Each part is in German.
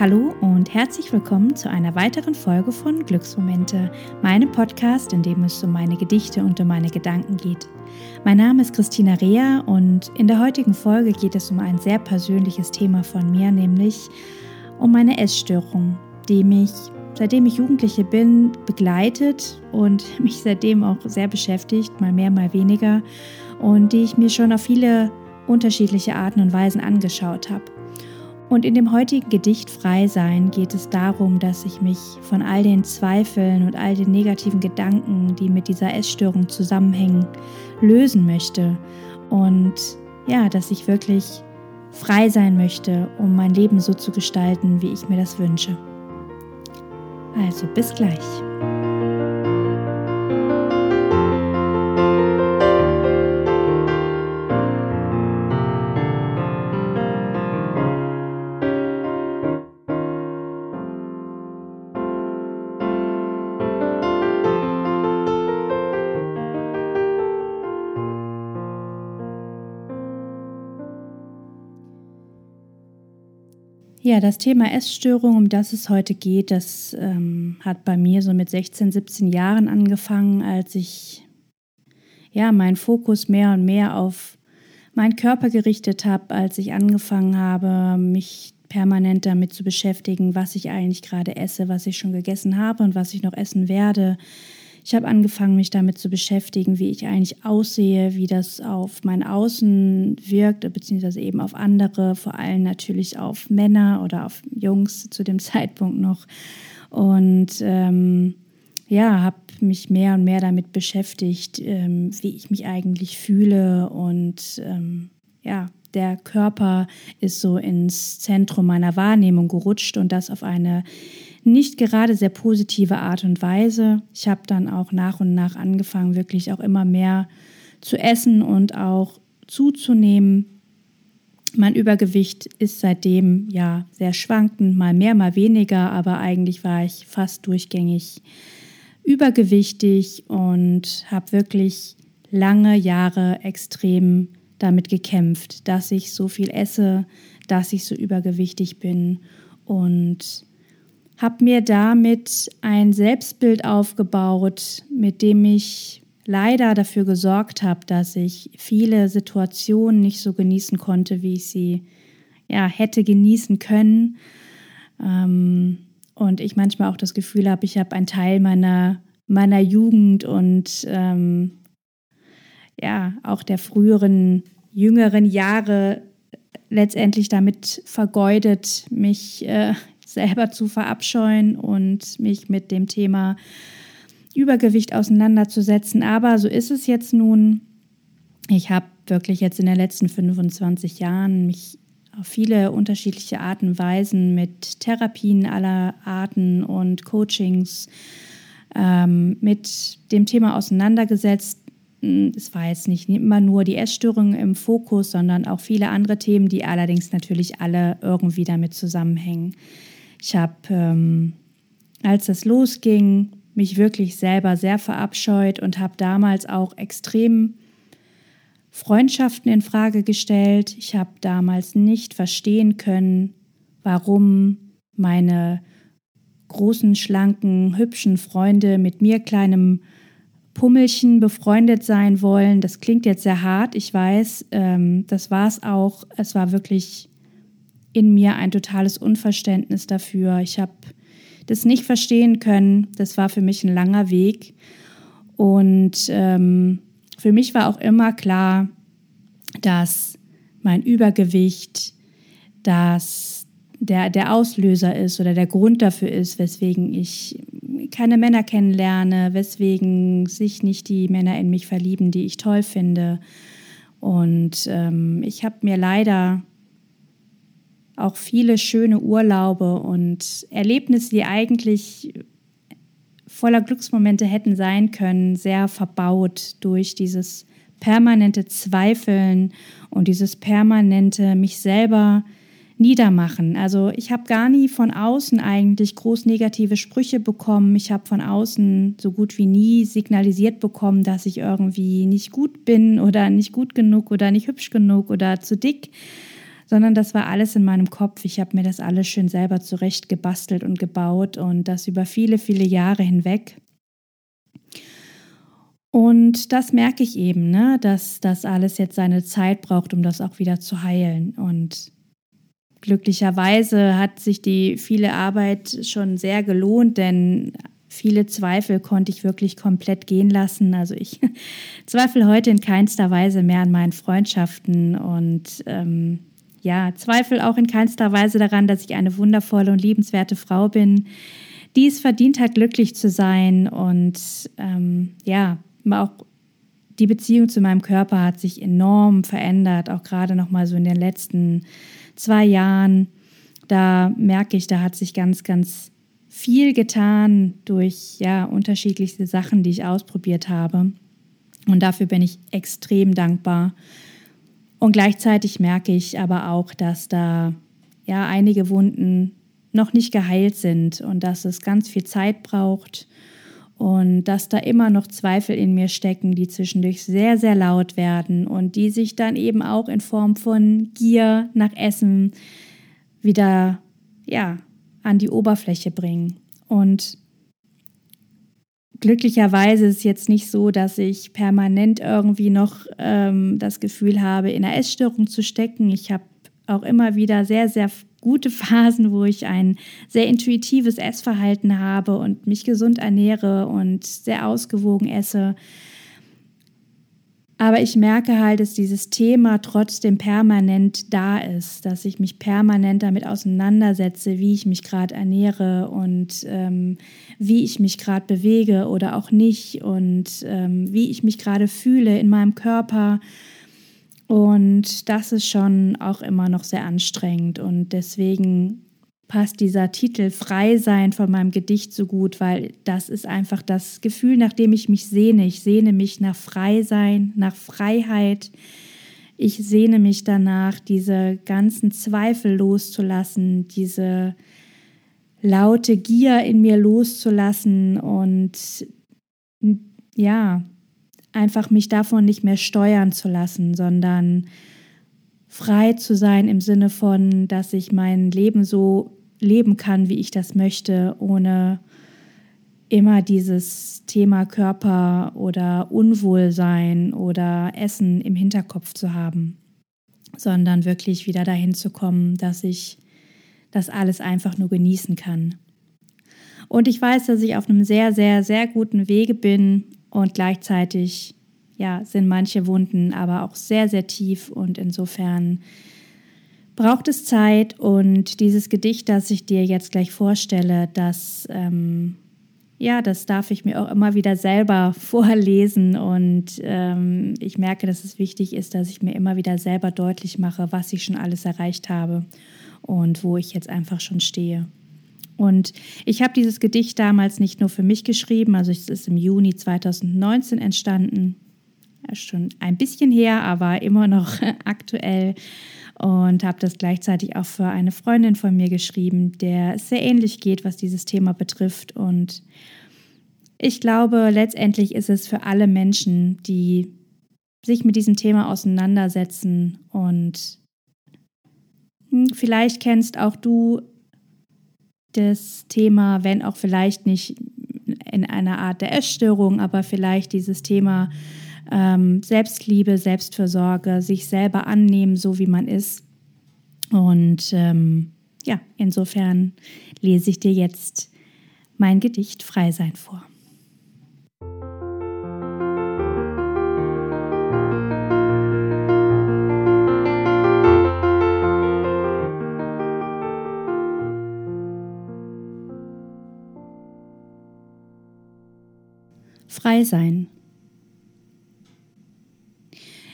Hallo und herzlich willkommen zu einer weiteren Folge von Glücksmomente, meinem Podcast, in dem es um meine Gedichte und um meine Gedanken geht. Mein Name ist Christina Rea und in der heutigen Folge geht es um ein sehr persönliches Thema von mir, nämlich um meine Essstörung, die mich seitdem ich Jugendliche bin begleitet und mich seitdem auch sehr beschäftigt, mal mehr, mal weniger und die ich mir schon auf viele unterschiedliche Arten und Weisen angeschaut habe. Und in dem heutigen Gedicht Frei sein geht es darum, dass ich mich von all den Zweifeln und all den negativen Gedanken, die mit dieser Essstörung zusammenhängen, lösen möchte. Und ja, dass ich wirklich frei sein möchte, um mein Leben so zu gestalten, wie ich mir das wünsche. Also bis gleich. Ja, das Thema Essstörung, um das es heute geht, das ähm, hat bei mir so mit 16, 17 Jahren angefangen, als ich ja meinen Fokus mehr und mehr auf meinen Körper gerichtet habe, als ich angefangen habe, mich permanent damit zu beschäftigen, was ich eigentlich gerade esse, was ich schon gegessen habe und was ich noch essen werde, ich habe angefangen, mich damit zu beschäftigen, wie ich eigentlich aussehe, wie das auf mein Außen wirkt, beziehungsweise eben auf andere, vor allem natürlich auf Männer oder auf Jungs zu dem Zeitpunkt noch. Und ähm, ja, habe mich mehr und mehr damit beschäftigt, ähm, wie ich mich eigentlich fühle und ähm, ja, der Körper ist so ins Zentrum meiner Wahrnehmung gerutscht und das auf eine nicht gerade sehr positive Art und Weise. Ich habe dann auch nach und nach angefangen, wirklich auch immer mehr zu essen und auch zuzunehmen. Mein Übergewicht ist seitdem ja sehr schwankend, mal mehr, mal weniger, aber eigentlich war ich fast durchgängig übergewichtig und habe wirklich lange Jahre extrem damit gekämpft, dass ich so viel esse, dass ich so übergewichtig bin und habe mir damit ein Selbstbild aufgebaut, mit dem ich leider dafür gesorgt habe, dass ich viele Situationen nicht so genießen konnte, wie ich sie ja, hätte genießen können. Ähm, und ich manchmal auch das Gefühl habe, ich habe einen Teil meiner, meiner Jugend und ähm, ja, auch der früheren, jüngeren Jahre letztendlich damit vergeudet, mich äh, selber zu verabscheuen und mich mit dem Thema Übergewicht auseinanderzusetzen. Aber so ist es jetzt nun. Ich habe wirklich jetzt in den letzten 25 Jahren mich auf viele unterschiedliche Arten und Weisen mit Therapien aller Arten und Coachings ähm, mit dem Thema auseinandergesetzt. Es war jetzt nicht immer nur die Essstörung im Fokus, sondern auch viele andere Themen, die allerdings natürlich alle irgendwie damit zusammenhängen. Ich habe, ähm, als das losging, mich wirklich selber sehr verabscheut und habe damals auch extrem Freundschaften in Frage gestellt. Ich habe damals nicht verstehen können, warum meine großen, schlanken, hübschen Freunde mit mir kleinem Pummelchen befreundet sein wollen. Das klingt jetzt sehr hart, ich weiß. Ähm, das war es auch. Es war wirklich in mir ein totales Unverständnis dafür. Ich habe das nicht verstehen können. Das war für mich ein langer Weg. Und ähm, für mich war auch immer klar, dass mein Übergewicht, dass der, der Auslöser ist oder der Grund dafür ist, weswegen ich keine Männer kennenlerne, weswegen sich nicht die Männer in mich verlieben, die ich toll finde. Und ähm, ich habe mir leider auch viele schöne Urlaube und Erlebnisse, die eigentlich voller Glücksmomente hätten sein können, sehr verbaut durch dieses permanente Zweifeln und dieses permanente mich selber niedermachen. Also ich habe gar nie von außen eigentlich groß negative Sprüche bekommen. Ich habe von außen so gut wie nie signalisiert bekommen, dass ich irgendwie nicht gut bin oder nicht gut genug oder nicht hübsch genug oder zu dick sondern das war alles in meinem Kopf. Ich habe mir das alles schön selber zurecht gebastelt und gebaut und das über viele, viele Jahre hinweg. Und das merke ich eben, ne, dass das alles jetzt seine Zeit braucht, um das auch wieder zu heilen. Und glücklicherweise hat sich die viele Arbeit schon sehr gelohnt, denn viele Zweifel konnte ich wirklich komplett gehen lassen. Also ich zweifle heute in keinster Weise mehr an meinen Freundschaften und ähm, ja, zweifle auch in keinster Weise daran, dass ich eine wundervolle und liebenswerte Frau bin, die es verdient hat, glücklich zu sein und ähm, ja, auch die Beziehung zu meinem Körper hat sich enorm verändert, auch gerade noch mal so in den letzten zwei Jahren. Da merke ich, da hat sich ganz, ganz viel getan durch ja unterschiedlichste Sachen, die ich ausprobiert habe. Und dafür bin ich extrem dankbar. Und gleichzeitig merke ich aber auch, dass da ja einige Wunden noch nicht geheilt sind und dass es ganz viel Zeit braucht und dass da immer noch Zweifel in mir stecken, die zwischendurch sehr, sehr laut werden und die sich dann eben auch in Form von Gier nach Essen wieder, ja, an die Oberfläche bringen. Und glücklicherweise ist es jetzt nicht so, dass ich permanent irgendwie noch ähm, das Gefühl habe, in einer Essstörung zu stecken. Ich habe auch immer wieder sehr, sehr gute Phasen, wo ich ein sehr intuitives Essverhalten habe und mich gesund ernähre und sehr ausgewogen esse. Aber ich merke halt, dass dieses Thema trotzdem permanent da ist, dass ich mich permanent damit auseinandersetze, wie ich mich gerade ernähre und ähm, wie ich mich gerade bewege oder auch nicht und ähm, wie ich mich gerade fühle in meinem Körper. Und das ist schon auch immer noch sehr anstrengend. Und deswegen passt dieser Titel Frei sein von meinem Gedicht so gut, weil das ist einfach das Gefühl, nach dem ich mich sehne. Ich sehne mich nach Frei sein, nach Freiheit. Ich sehne mich danach, diese ganzen Zweifel loszulassen, diese laute Gier in mir loszulassen und ja, einfach mich davon nicht mehr steuern zu lassen, sondern frei zu sein im Sinne von, dass ich mein Leben so leben kann, wie ich das möchte, ohne immer dieses Thema Körper oder Unwohlsein oder Essen im Hinterkopf zu haben, sondern wirklich wieder dahin zu kommen, dass ich das alles einfach nur genießen kann. Und ich weiß, dass ich auf einem sehr, sehr, sehr guten Wege bin, und gleichzeitig ja, sind manche Wunden aber auch sehr, sehr tief und insofern braucht es Zeit und dieses Gedicht, das ich dir jetzt gleich vorstelle, das ähm, ja, das darf ich mir auch immer wieder selber vorlesen und ähm, ich merke, dass es wichtig ist, dass ich mir immer wieder selber deutlich mache, was ich schon alles erreicht habe und wo ich jetzt einfach schon stehe. Und ich habe dieses Gedicht damals nicht nur für mich geschrieben, also es ist im Juni 2019 entstanden. Schon ein bisschen her, aber immer noch aktuell. Und habe das gleichzeitig auch für eine Freundin von mir geschrieben, der es sehr ähnlich geht, was dieses Thema betrifft. Und ich glaube, letztendlich ist es für alle Menschen, die sich mit diesem Thema auseinandersetzen und hm, vielleicht kennst auch du das Thema, wenn auch vielleicht nicht in einer Art der Essstörung, aber vielleicht dieses Thema ähm, Selbstliebe, Selbstversorge, sich selber annehmen, so wie man ist. Und ähm, ja, insofern lese ich dir jetzt mein Gedicht Frei sein vor. Frei sein.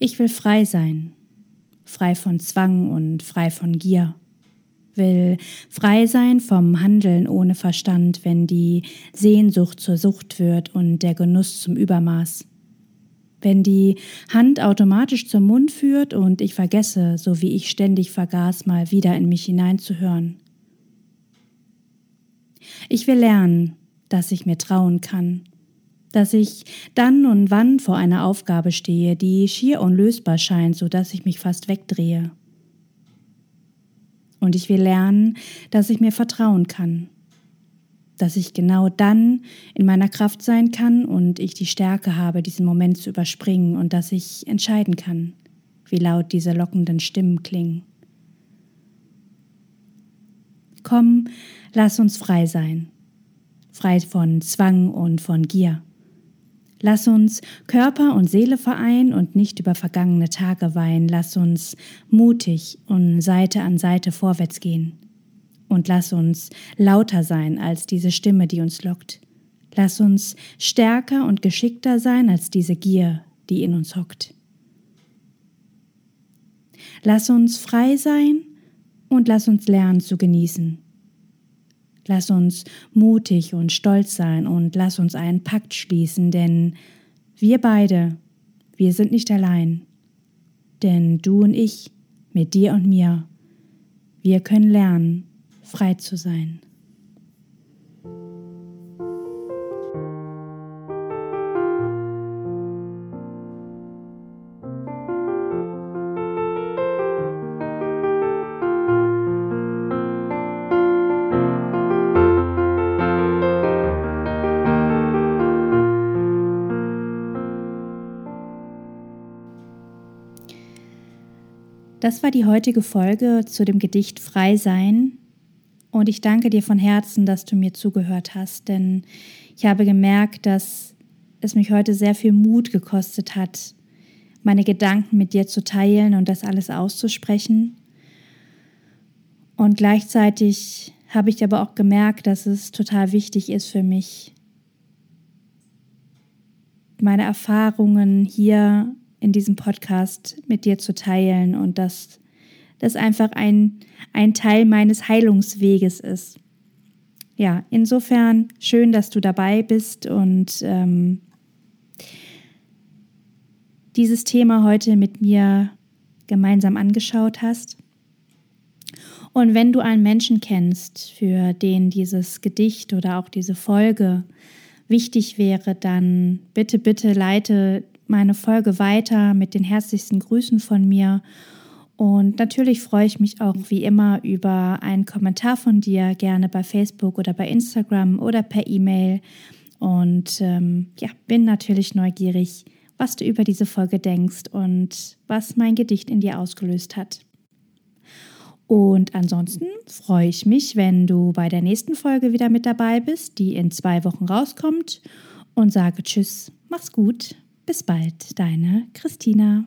Ich will frei sein, frei von Zwang und frei von Gier. Will frei sein vom Handeln ohne Verstand, wenn die Sehnsucht zur Sucht wird und der Genuss zum Übermaß. Wenn die Hand automatisch zum Mund führt und ich vergesse, so wie ich ständig vergaß, mal wieder in mich hineinzuhören. Ich will lernen, dass ich mir trauen kann, dass ich dann und wann vor einer Aufgabe stehe, die schier unlösbar scheint, so dass ich mich fast wegdrehe. Und ich will lernen, dass ich mir vertrauen kann. Dass ich genau dann in meiner Kraft sein kann und ich die Stärke habe, diesen Moment zu überspringen und dass ich entscheiden kann, wie laut diese lockenden Stimmen klingen. Komm, lass uns frei sein. Frei von Zwang und von Gier. Lass uns Körper und Seele vereinen und nicht über vergangene Tage weinen. Lass uns mutig und Seite an Seite vorwärts gehen. Und lass uns lauter sein als diese Stimme, die uns lockt. Lass uns stärker und geschickter sein als diese Gier, die in uns hockt. Lass uns frei sein und lass uns lernen zu genießen. Lass uns mutig und stolz sein und lass uns einen Pakt schließen, denn wir beide, wir sind nicht allein. Denn du und ich, mit dir und mir, wir können lernen, frei zu sein. Das war die heutige Folge zu dem Gedicht Frei sein. Und ich danke dir von Herzen, dass du mir zugehört hast, denn ich habe gemerkt, dass es mich heute sehr viel Mut gekostet hat, meine Gedanken mit dir zu teilen und das alles auszusprechen. Und gleichzeitig habe ich aber auch gemerkt, dass es total wichtig ist für mich, meine Erfahrungen hier in diesem Podcast mit dir zu teilen und dass das einfach ein, ein Teil meines Heilungsweges ist. Ja, insofern schön, dass du dabei bist und ähm, dieses Thema heute mit mir gemeinsam angeschaut hast. Und wenn du einen Menschen kennst, für den dieses Gedicht oder auch diese Folge wichtig wäre, dann bitte, bitte leite meine Folge weiter mit den herzlichsten Grüßen von mir. Und natürlich freue ich mich auch wie immer über einen Kommentar von dir, gerne bei Facebook oder bei Instagram oder per E-Mail. Und ähm, ja, bin natürlich neugierig, was du über diese Folge denkst und was mein Gedicht in dir ausgelöst hat. Und ansonsten freue ich mich, wenn du bei der nächsten Folge wieder mit dabei bist, die in zwei Wochen rauskommt. Und sage Tschüss, mach's gut. Bis bald, deine Christina.